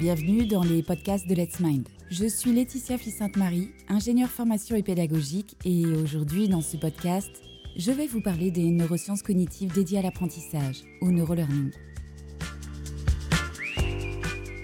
bienvenue dans les podcasts de Let's Mind. Je suis Laetitia Fils-Sainte-Marie, ingénieure formation et pédagogique, et aujourd'hui dans ce podcast, je vais vous parler des neurosciences cognitives dédiées à l'apprentissage, au neurolearning.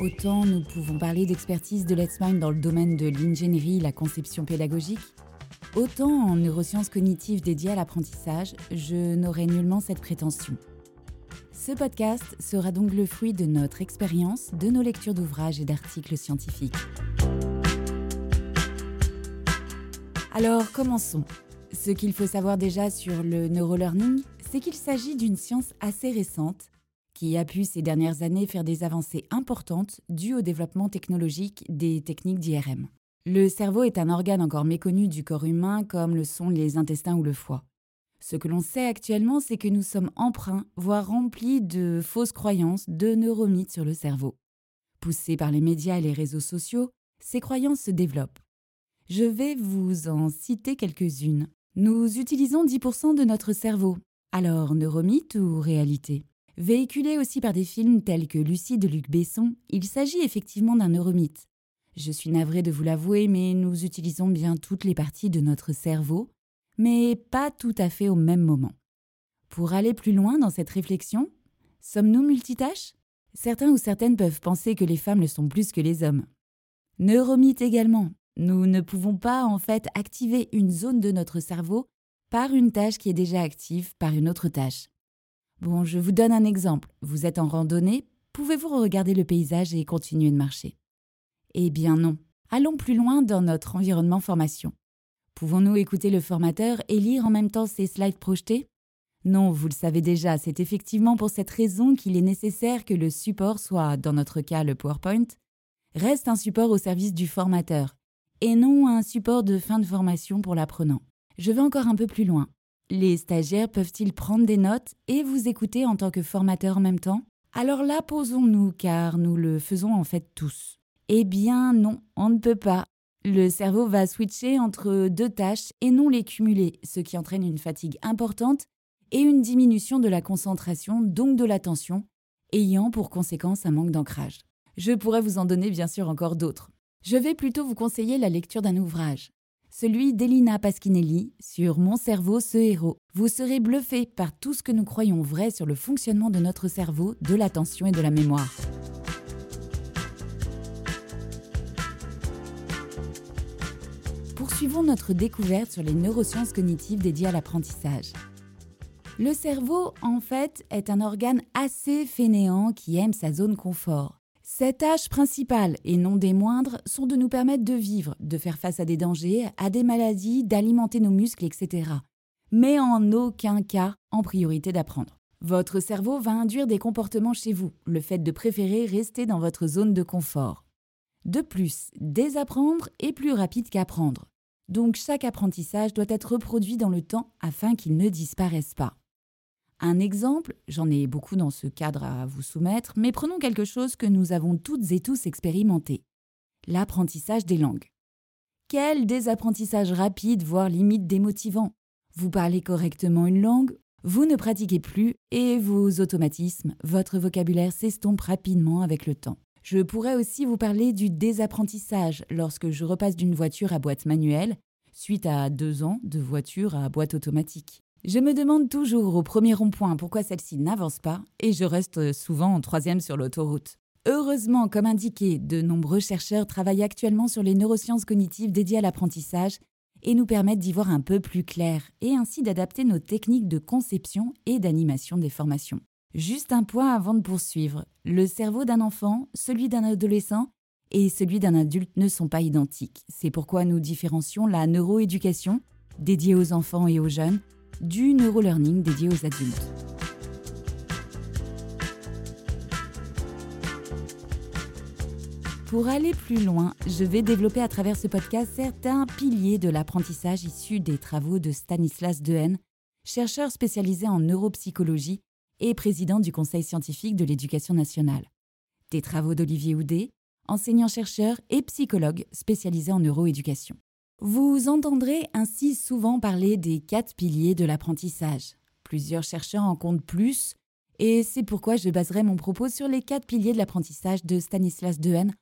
Autant nous pouvons parler d'expertise de Let's Mind dans le domaine de l'ingénierie la conception pédagogique, autant en neurosciences cognitives dédiées à l'apprentissage, je n'aurai nullement cette prétention. Ce podcast sera donc le fruit de notre expérience, de nos lectures d'ouvrages et d'articles scientifiques. Alors commençons. Ce qu'il faut savoir déjà sur le neurolearning, c'est qu'il s'agit d'une science assez récente qui a pu ces dernières années faire des avancées importantes dues au développement technologique des techniques d'IRM. Le cerveau est un organe encore méconnu du corps humain comme le sont les intestins ou le foie. Ce que l'on sait actuellement, c'est que nous sommes emprunts, voire remplis de fausses croyances, de neuromythes sur le cerveau. Poussés par les médias et les réseaux sociaux, ces croyances se développent. Je vais vous en citer quelques-unes. Nous utilisons 10% de notre cerveau. Alors, neuromythe ou réalité? Véhiculé aussi par des films tels que Lucie de Luc Besson, il s'agit effectivement d'un neuromythe. Je suis navrée de vous l'avouer, mais nous utilisons bien toutes les parties de notre cerveau, mais pas tout à fait au même moment. Pour aller plus loin dans cette réflexion, sommes-nous multitâches? Certains ou certaines peuvent penser que les femmes le sont plus que les hommes. Neuromythe également. Nous ne pouvons pas en fait activer une zone de notre cerveau par une tâche qui est déjà active par une autre tâche. Bon, je vous donne un exemple. Vous êtes en randonnée, pouvez-vous regarder le paysage et continuer de marcher? Eh bien non. Allons plus loin dans notre environnement formation. Pouvons-nous écouter le formateur et lire en même temps ses slides projetés? Non, vous le savez déjà, c'est effectivement pour cette raison qu'il est nécessaire que le support soit, dans notre cas le PowerPoint, reste un support au service du formateur, et non un support de fin de formation pour l'apprenant. Je vais encore un peu plus loin. Les stagiaires peuvent-ils prendre des notes et vous écouter en tant que formateur en même temps? Alors là, posons-nous, car nous le faisons en fait tous. Eh bien non, on ne peut pas. Le cerveau va switcher entre deux tâches et non les cumuler, ce qui entraîne une fatigue importante et une diminution de la concentration, donc de l'attention, ayant pour conséquence un manque d'ancrage. Je pourrais vous en donner bien sûr encore d'autres. Je vais plutôt vous conseiller la lecture d'un ouvrage, celui d'Elina Pasquinelli sur Mon cerveau, ce héros. Vous serez bluffé par tout ce que nous croyons vrai sur le fonctionnement de notre cerveau, de l'attention et de la mémoire. Poursuivons notre découverte sur les neurosciences cognitives dédiées à l'apprentissage. Le cerveau, en fait, est un organe assez fainéant qui aime sa zone confort. Ses tâches principales, et non des moindres, sont de nous permettre de vivre, de faire face à des dangers, à des maladies, d'alimenter nos muscles, etc. Mais en aucun cas en priorité d'apprendre. Votre cerveau va induire des comportements chez vous, le fait de préférer rester dans votre zone de confort. De plus, désapprendre est plus rapide qu'apprendre. Donc chaque apprentissage doit être reproduit dans le temps afin qu'il ne disparaisse pas. Un exemple, j'en ai beaucoup dans ce cadre à vous soumettre, mais prenons quelque chose que nous avons toutes et tous expérimenté. L'apprentissage des langues. Quel désapprentissage rapide, voire limite démotivant. Vous parlez correctement une langue, vous ne pratiquez plus et vos automatismes, votre vocabulaire s'estompe rapidement avec le temps. Je pourrais aussi vous parler du désapprentissage lorsque je repasse d'une voiture à boîte manuelle, suite à deux ans de voiture à boîte automatique. Je me demande toujours au premier rond-point pourquoi celle-ci n'avance pas et je reste souvent en troisième sur l'autoroute. Heureusement, comme indiqué, de nombreux chercheurs travaillent actuellement sur les neurosciences cognitives dédiées à l'apprentissage et nous permettent d'y voir un peu plus clair et ainsi d'adapter nos techniques de conception et d'animation des formations. Juste un point avant de poursuivre. Le cerveau d'un enfant, celui d'un adolescent et celui d'un adulte ne sont pas identiques. C'est pourquoi nous différencions la neuroéducation, dédiée aux enfants et aux jeunes, du neurolearning dédié aux adultes. Pour aller plus loin, je vais développer à travers ce podcast certains piliers de l'apprentissage issus des travaux de Stanislas Dehaene, chercheur spécialisé en neuropsychologie et président du Conseil scientifique de l'éducation nationale. Des travaux d'Olivier Houdet, enseignant-chercheur et psychologue spécialisé en neuroéducation. Vous entendrez ainsi souvent parler des quatre piliers de l'apprentissage. Plusieurs chercheurs en comptent plus Et c'est pourquoi je baserai mon propos sur les quatre piliers de l'apprentissage de Stanislas Dehaene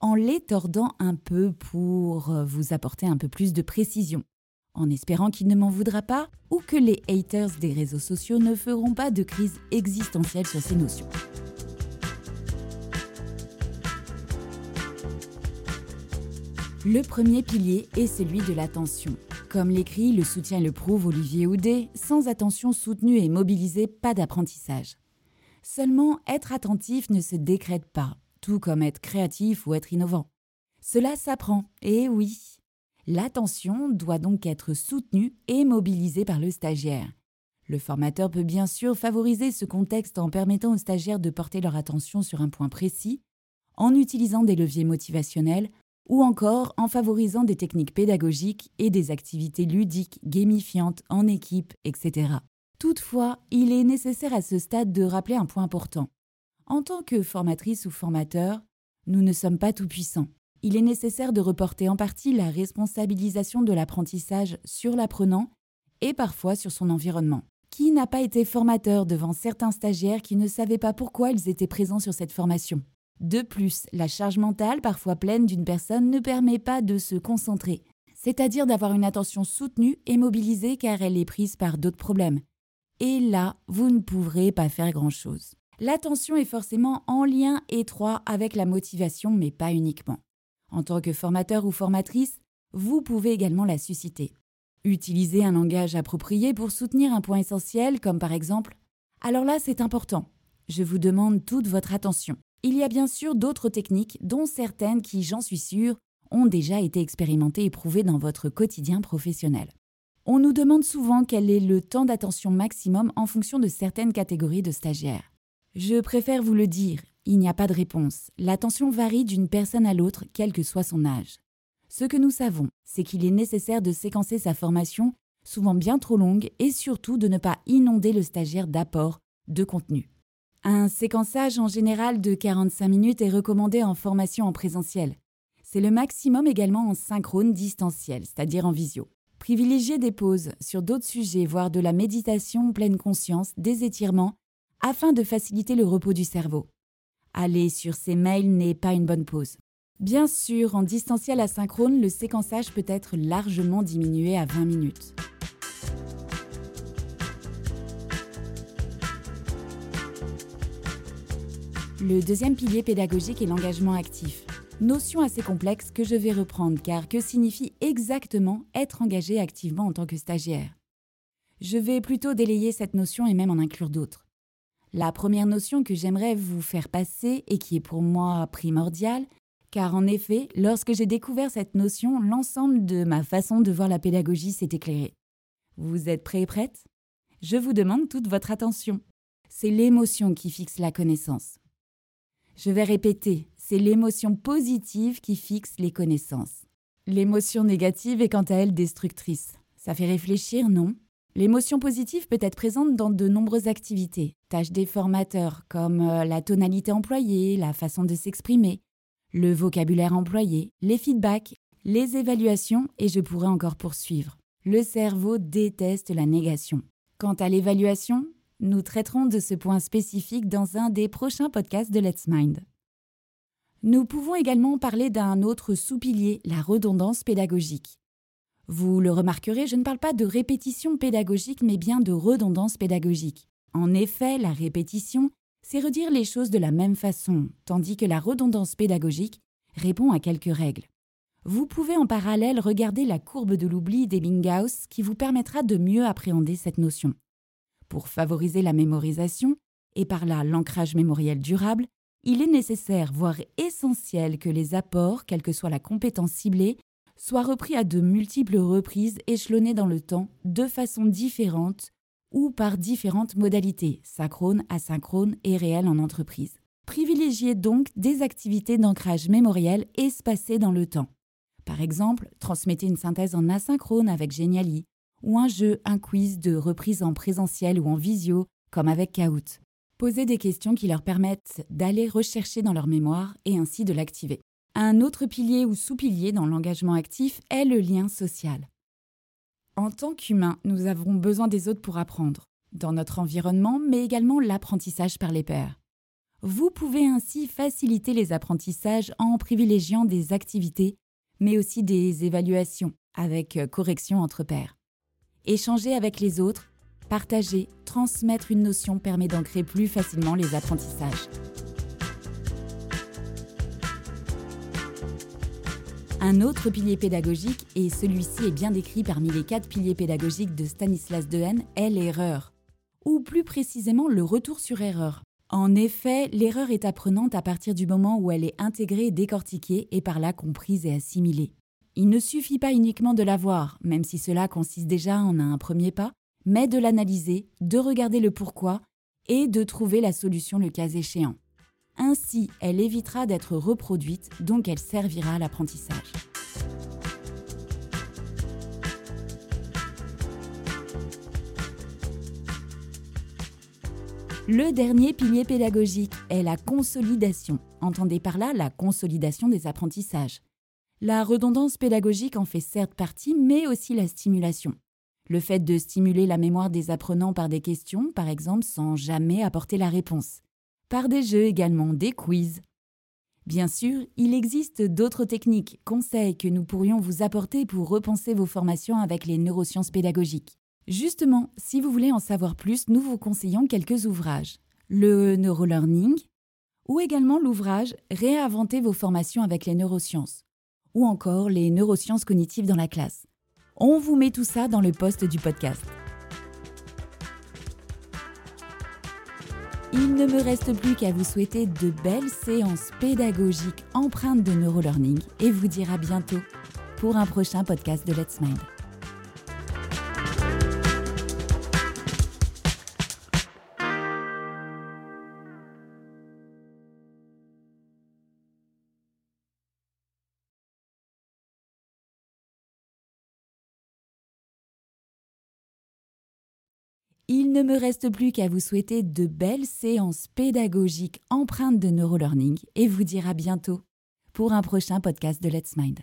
en les tordant un peu pour vous apporter un peu plus de précision, en espérant qu'il ne m'en voudra pas ou que les haters des réseaux sociaux ne feront pas de crise existentielle sur ces notions. Le premier pilier est celui de l'attention. Comme l'écrit, le soutien le prouve Olivier Houdet, sans attention soutenue et mobilisée, pas d'apprentissage. Seulement, être attentif ne se décrète pas, tout comme être créatif ou être innovant. Cela s'apprend, et oui. L'attention doit donc être soutenue et mobilisée par le stagiaire. Le formateur peut bien sûr favoriser ce contexte en permettant aux stagiaires de porter leur attention sur un point précis, en utilisant des leviers motivationnels ou encore en favorisant des techniques pédagogiques et des activités ludiques, gamifiantes, en équipe, etc. Toutefois, il est nécessaire à ce stade de rappeler un point important. En tant que formatrice ou formateur, nous ne sommes pas tout-puissants. Il est nécessaire de reporter en partie la responsabilisation de l'apprentissage sur l'apprenant et parfois sur son environnement. Qui n'a pas été formateur devant certains stagiaires qui ne savaient pas pourquoi ils étaient présents sur cette formation? De plus, la charge mentale, parfois pleine d'une personne, ne permet pas de se concentrer, c'est-à-dire d'avoir une attention soutenue et mobilisée car elle est prise par d'autres problèmes. Et là, vous ne pourrez pas faire grand-chose. L'attention est forcément en lien étroit avec la motivation, mais pas uniquement. En tant que formateur ou formatrice, vous pouvez également la susciter. Utilisez un langage approprié pour soutenir un point essentiel, comme par exemple Alors là, c'est important. Je vous demande toute votre attention. Il y a bien sûr d'autres techniques, dont certaines qui, j'en suis sûre, ont déjà été expérimentées et prouvées dans votre quotidien professionnel. On nous demande souvent quel est le temps d'attention maximum en fonction de certaines catégories de stagiaires. Je préfère vous le dire, il n'y a pas de réponse. L'attention varie d'une personne à l'autre, quel que soit son âge. Ce que nous savons, c'est qu'il est nécessaire de séquencer sa formation, souvent bien trop longue, et surtout de ne pas inonder le stagiaire d'apports, de contenu. Un séquençage en général de 45 minutes est recommandé en formation en présentiel. C'est le maximum également en synchrone distanciel, c'est-à-dire en visio. Privilégiez des pauses sur d'autres sujets, voire de la méditation pleine conscience, des étirements, afin de faciliter le repos du cerveau. Aller sur ses mails n'est pas une bonne pause. Bien sûr, en distanciel asynchrone, le séquençage peut être largement diminué à 20 minutes. Le deuxième pilier pédagogique est l'engagement actif. Notion assez complexe que je vais reprendre car que signifie exactement être engagé activement en tant que stagiaire? Je vais plutôt délayer cette notion et même en inclure d'autres. La première notion que j'aimerais vous faire passer et qui est pour moi primordiale, car en effet, lorsque j'ai découvert cette notion, l'ensemble de ma façon de voir la pédagogie s'est éclairé. Vous êtes prêts et prêtes? Je vous demande toute votre attention. C'est l'émotion qui fixe la connaissance. Je vais répéter, c'est l'émotion positive qui fixe les connaissances. L'émotion négative est quant à elle destructrice. Ça fait réfléchir, non? L'émotion positive peut être présente dans de nombreuses activités, tâches des formateurs, comme euh, la tonalité employée, la façon de s'exprimer, le vocabulaire employé, les feedbacks, les évaluations, et je pourrais encore poursuivre. Le cerveau déteste la négation. Quant à l'évaluation, nous traiterons de ce point spécifique dans un des prochains podcasts de Let's Mind. Nous pouvons également parler d'un autre sous-pilier, la redondance pédagogique. Vous le remarquerez, je ne parle pas de répétition pédagogique, mais bien de redondance pédagogique. En effet, la répétition, c'est redire les choses de la même façon, tandis que la redondance pédagogique répond à quelques règles. Vous pouvez en parallèle regarder la courbe de l'oubli d'Ebbinghaus qui vous permettra de mieux appréhender cette notion. Pour favoriser la mémorisation, et par là l'ancrage mémoriel durable, il est nécessaire, voire essentiel, que les apports, quelle que soit la compétence ciblée, soient repris à de multiples reprises échelonnés dans le temps, de façon différente ou par différentes modalités, synchrone, asynchrone et réelle en entreprise. Privilégiez donc des activités d'ancrage mémoriel espacées dans le temps. Par exemple, transmettez une synthèse en asynchrone avec Geniali, ou un jeu, un quiz de reprise en présentiel ou en visio, comme avec Kahoot. Posez des questions qui leur permettent d'aller rechercher dans leur mémoire et ainsi de l'activer. Un autre pilier ou sous-pilier dans l'engagement actif est le lien social. En tant qu'humains, nous avons besoin des autres pour apprendre. dans notre environnement, mais également l'apprentissage par les pairs. Vous pouvez ainsi faciliter les apprentissages en privilégiant des activités, mais aussi des évaluations avec correction entre pairs. Échanger avec les autres, partager, transmettre une notion permet d'ancrer plus facilement les apprentissages. Un autre pilier pédagogique, et celui-ci est bien décrit parmi les quatre piliers pédagogiques de Stanislas Dehaene, est l'erreur, ou plus précisément le retour sur erreur. En effet, l'erreur est apprenante à partir du moment où elle est intégrée, décortiquée et par là comprise et assimilée. Il ne suffit pas uniquement de la voir, même si cela consiste déjà en un premier pas, mais de l'analyser, de regarder le pourquoi et de trouver la solution le cas échéant. Ainsi, elle évitera d'être reproduite, donc elle servira à l'apprentissage. Le dernier pilier pédagogique est la consolidation. Entendez par là la consolidation des apprentissages. La redondance pédagogique en fait certes partie, mais aussi la stimulation. Le fait de stimuler la mémoire des apprenants par des questions, par exemple, sans jamais apporter la réponse par des jeux également, des quiz. Bien sûr, il existe d'autres techniques, conseils que nous pourrions vous apporter pour repenser vos formations avec les neurosciences pédagogiques. Justement, si vous voulez en savoir plus, nous vous conseillons quelques ouvrages. Le Neurolearning, ou également l'ouvrage Réinventer vos formations avec les neurosciences, ou encore les neurosciences cognitives dans la classe. On vous met tout ça dans le post du podcast. Il ne me reste plus qu'à vous souhaiter de belles séances pédagogiques empreintes de neurolearning et vous dire à bientôt pour un prochain podcast de Let's Mind. Il ne me reste plus qu'à vous souhaiter de belles séances pédagogiques empreintes de neurolearning et vous dire à bientôt pour un prochain podcast de Let's Mind.